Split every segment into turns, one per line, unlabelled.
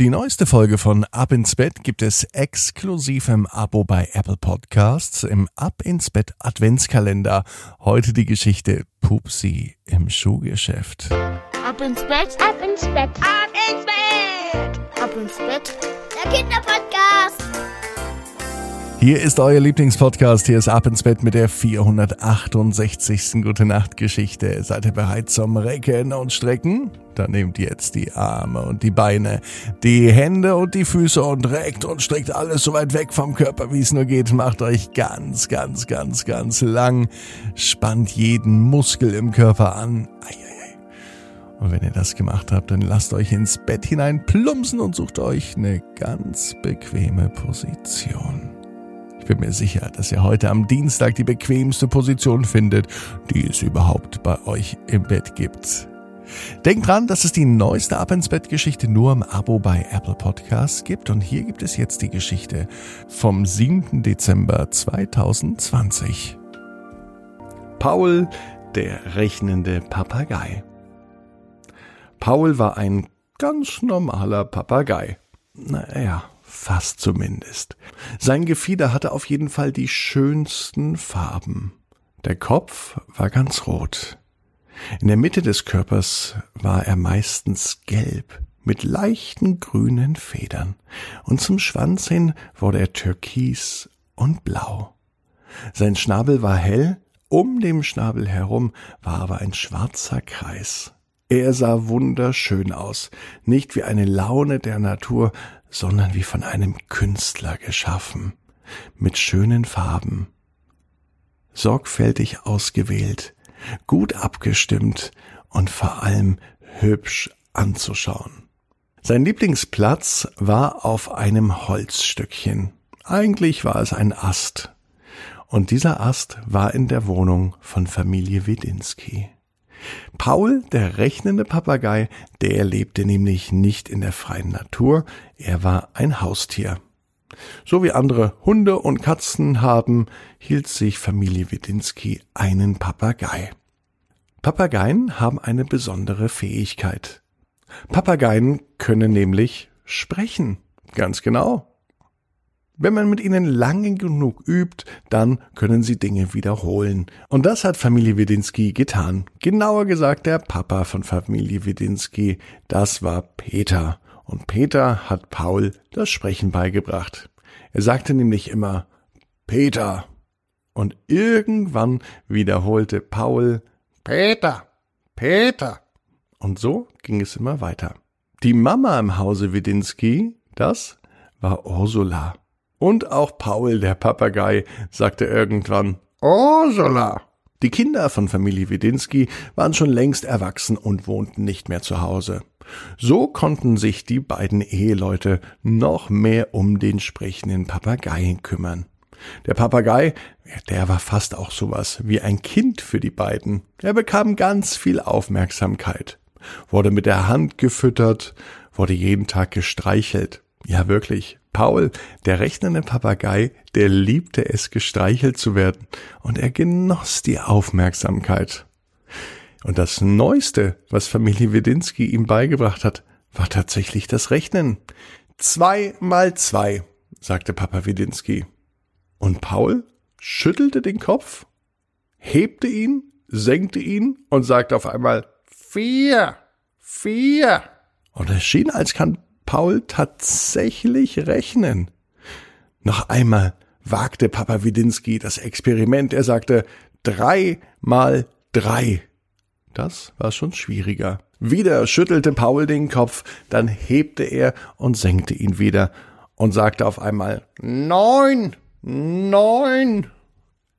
Die neueste Folge von Ab ins Bett gibt es exklusiv im Abo bei Apple Podcasts im Ab ins Bett Adventskalender. Heute die Geschichte Pupsi im Schuhgeschäft.
Ab ins Bett, ab ins Bett, ab ins Bett, ab ins Bett. Der Kinderpodcast.
Hier ist euer Lieblingspodcast. Hier ist Ab ins Bett mit der 468. Gute Nacht Geschichte. Seid ihr bereit zum Recken und Strecken? Dann nehmt jetzt die Arme und die Beine, die Hände und die Füße und reckt und streckt alles so weit weg vom Körper, wie es nur geht. Macht euch ganz, ganz, ganz, ganz lang. Spannt jeden Muskel im Körper an. Und wenn ihr das gemacht habt, dann lasst euch ins Bett hinein plumpsen und sucht euch eine ganz bequeme Position. Ich bin mir sicher, dass ihr heute am Dienstag die bequemste Position findet, die es überhaupt bei euch im Bett gibt. Denkt dran, dass es die neueste Ab ins Bett Geschichte nur im Abo bei Apple Podcasts gibt und hier gibt es jetzt die Geschichte vom 7. Dezember 2020. Paul, der rechnende Papagei. Paul war ein ganz normaler Papagei. Naja, fast zumindest. Sein Gefieder hatte auf jeden Fall die schönsten Farben. Der Kopf war ganz rot. In der Mitte des Körpers war er meistens gelb mit leichten grünen Federn, und zum Schwanz hin wurde er türkis und blau. Sein Schnabel war hell, um dem Schnabel herum war aber ein schwarzer Kreis. Er sah wunderschön aus, nicht wie eine Laune der Natur, sondern wie von einem Künstler geschaffen, mit schönen Farben, sorgfältig ausgewählt, gut abgestimmt und vor allem hübsch anzuschauen. Sein Lieblingsplatz war auf einem Holzstückchen. Eigentlich war es ein Ast. Und dieser Ast war in der Wohnung von Familie Widinski. Paul, der rechnende Papagei, der lebte nämlich nicht in der freien Natur, er war ein Haustier. So wie andere Hunde und Katzen haben, hielt sich Familie Widinski einen Papagei. Papageien haben eine besondere Fähigkeit. Papageien können nämlich sprechen. Ganz genau. Wenn man mit ihnen lange genug übt, dann können sie Dinge wiederholen. Und das hat Familie Widinski getan. Genauer gesagt der Papa von Familie Widinski. Das war Peter. Und Peter hat Paul das Sprechen beigebracht. Er sagte nämlich immer Peter. Und irgendwann wiederholte Paul Peter, Peter. Und so ging es immer weiter. Die Mama im Hause Widinski, das war Ursula. Und auch Paul, der Papagei, sagte irgendwann Ursula. Die Kinder von Familie Widinski waren schon längst erwachsen und wohnten nicht mehr zu Hause. So konnten sich die beiden Eheleute noch mehr um den sprechenden Papagei kümmern. Der Papagei, der war fast auch sowas wie ein Kind für die beiden. Er bekam ganz viel Aufmerksamkeit, wurde mit der Hand gefüttert, wurde jeden Tag gestreichelt. Ja, wirklich. Paul, der rechnende Papagei, der liebte es, gestreichelt zu werden, und er genoss die Aufmerksamkeit. Und das Neueste, was Familie Wedinski ihm beigebracht hat, war tatsächlich das Rechnen. Zwei mal zwei, sagte Papa Wedinski. Und Paul schüttelte den Kopf, hebte ihn, senkte ihn und sagte auf einmal vier, vier. Und es schien, als kann Paul tatsächlich rechnen. Noch einmal wagte Papa Widinski das Experiment. Er sagte drei mal drei. Das war schon schwieriger. Wieder schüttelte Paul den Kopf, dann hebte er und senkte ihn wieder und sagte auf einmal Neun, neun.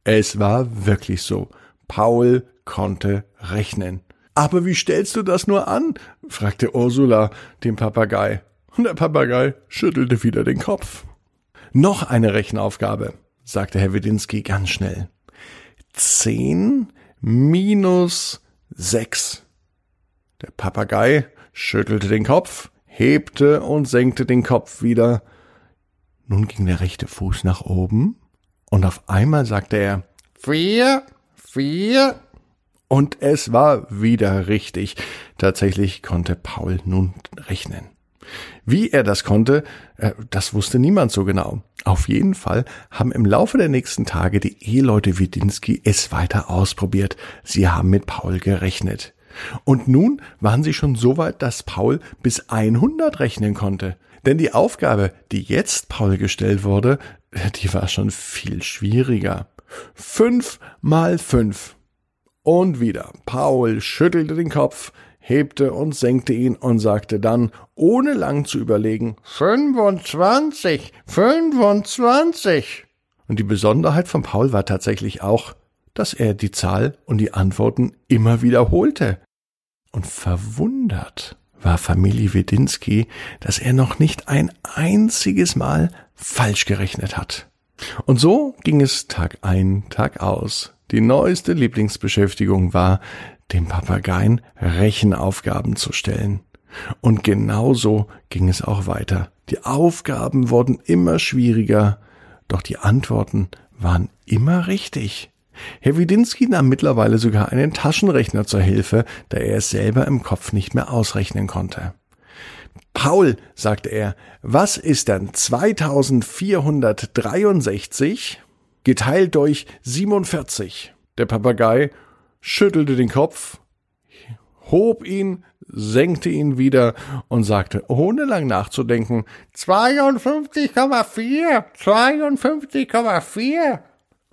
Es war wirklich so. Paul konnte rechnen. Aber wie stellst du das nur an? fragte Ursula den Papagei. Und der Papagei schüttelte wieder den Kopf. Noch eine Rechenaufgabe, sagte Herr Widinski ganz schnell. Zehn minus sechs. Der Papagei schüttelte den Kopf, hebte und senkte den Kopf wieder. Nun ging der rechte Fuß nach oben und auf einmal sagte er vier, vier. Und es war wieder richtig. Tatsächlich konnte Paul nun rechnen. Wie er das konnte, äh, das wusste niemand so genau. Auf jeden Fall haben im Laufe der nächsten Tage die Eheleute Widinski es weiter ausprobiert. Sie haben mit Paul gerechnet. Und nun waren sie schon so weit, dass Paul bis 100 rechnen konnte. Denn die Aufgabe, die jetzt Paul gestellt wurde, die war schon viel schwieriger. Fünf mal fünf. Und wieder. Paul schüttelte den Kopf, hebte und senkte ihn und sagte dann, ohne lang zu überlegen, 25, 25. Und die Besonderheit von Paul war tatsächlich auch, dass er die Zahl und die Antworten immer wiederholte. Und verwundert war Familie Wedinski, dass er noch nicht ein einziges Mal falsch gerechnet hat. Und so ging es Tag ein, Tag aus. Die neueste Lieblingsbeschäftigung war, dem Papageien Rechenaufgaben zu stellen. Und genauso ging es auch weiter. Die Aufgaben wurden immer schwieriger, doch die Antworten waren immer richtig. Herr Widinski nahm mittlerweile sogar einen Taschenrechner zur Hilfe, da er es selber im Kopf nicht mehr ausrechnen konnte. Paul, sagte er, was ist denn 2463 geteilt durch 47? Der Papagei schüttelte den Kopf, hob ihn, senkte ihn wieder und sagte, ohne lang nachzudenken, 52,4, 52,4.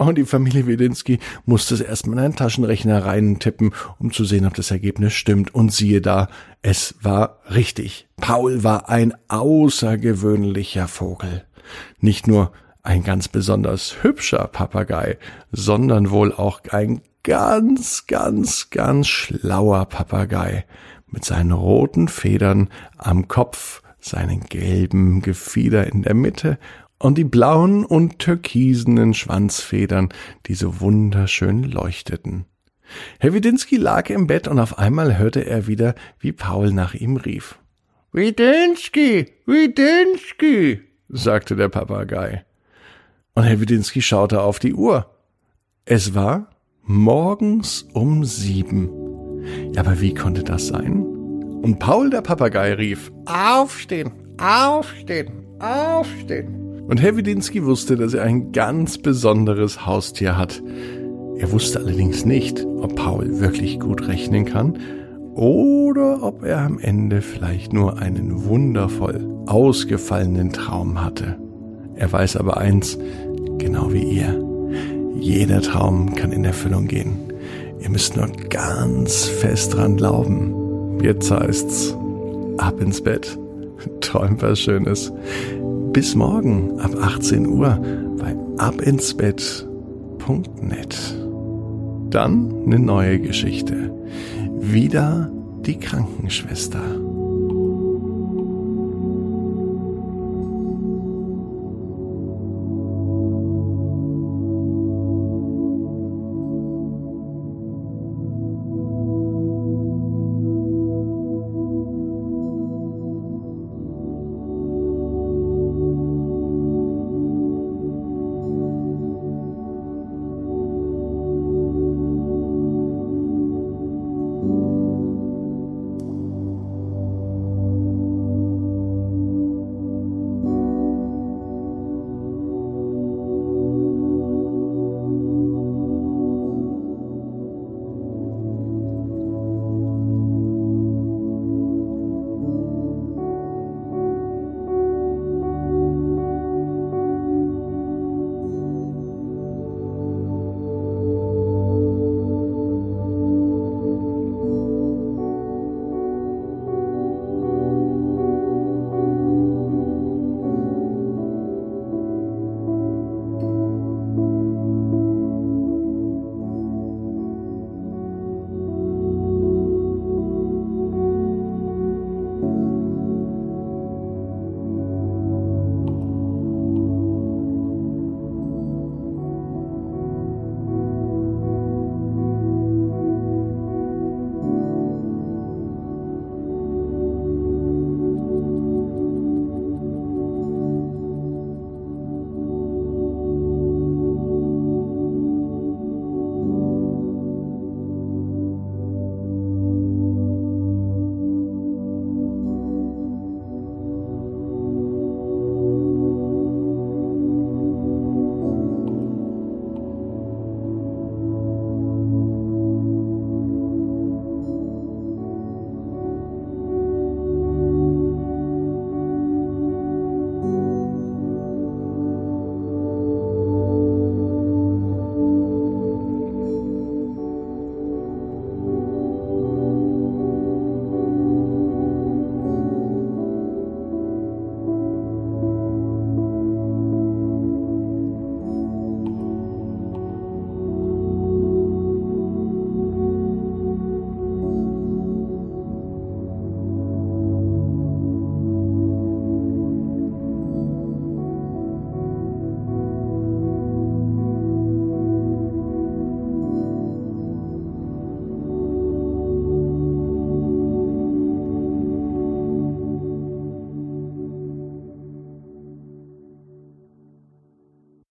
Und die Familie Wedinski musste es erstmal in einen Taschenrechner reintippen, um zu sehen, ob das Ergebnis stimmt. Und siehe da, es war richtig. Paul war ein außergewöhnlicher Vogel. Nicht nur ein ganz besonders hübscher Papagei, sondern wohl auch ein ganz, ganz, ganz schlauer Papagei mit seinen roten Federn am Kopf, seinen gelben Gefieder in der Mitte und die blauen und türkisenen Schwanzfedern, die so wunderschön leuchteten. Herr Widinski lag im Bett und auf einmal hörte er wieder, wie Paul nach ihm rief. Widinski, Widinski, sagte der Papagei. Und Herr Widinski schaute auf die Uhr. Es war morgens um sieben. Ja, aber wie konnte das sein? Und Paul der Papagei rief, Aufstehen, aufstehen, aufstehen. Und Herr Widinski wusste, dass er ein ganz besonderes Haustier hat. Er wusste allerdings nicht, ob Paul wirklich gut rechnen kann oder ob er am Ende vielleicht nur einen wundervoll ausgefallenen Traum hatte. Er weiß aber eins, genau wie ihr. Jeder Traum kann in Erfüllung gehen. Ihr müsst nur ganz fest dran glauben. Jetzt heißt's ab ins Bett. Träumt was Schönes bis morgen ab 18 Uhr bei abinsbett.net. Dann eine neue Geschichte. Wieder die Krankenschwester.